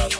Bye.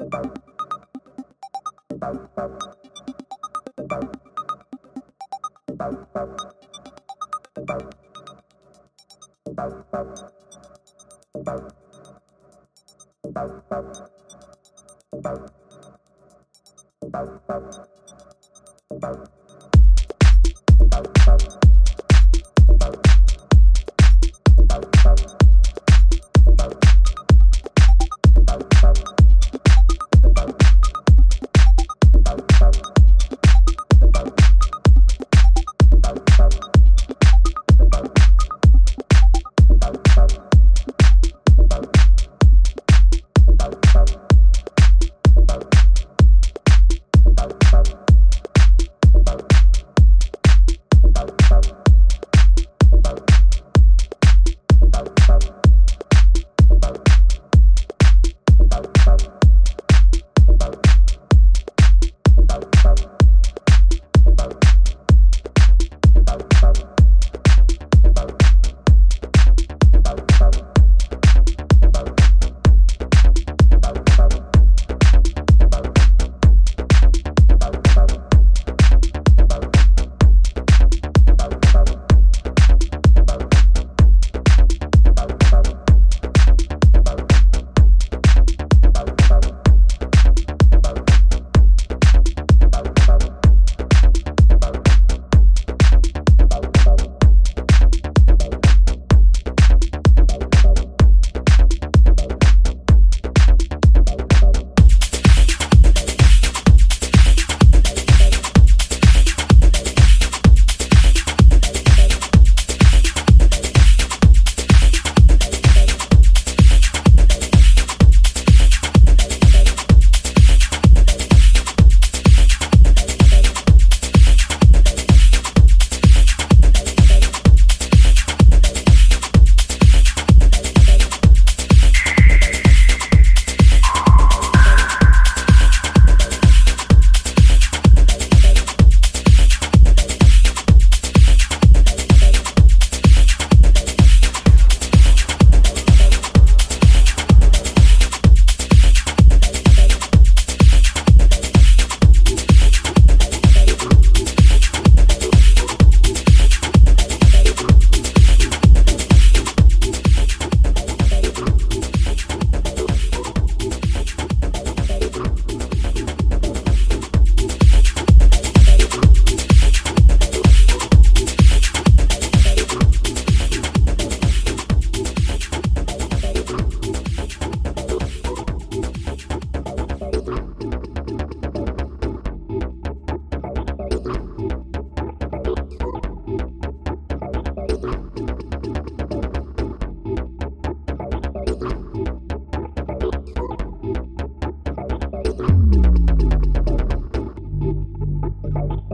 Thank you.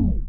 Oh.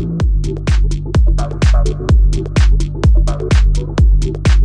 Thank you.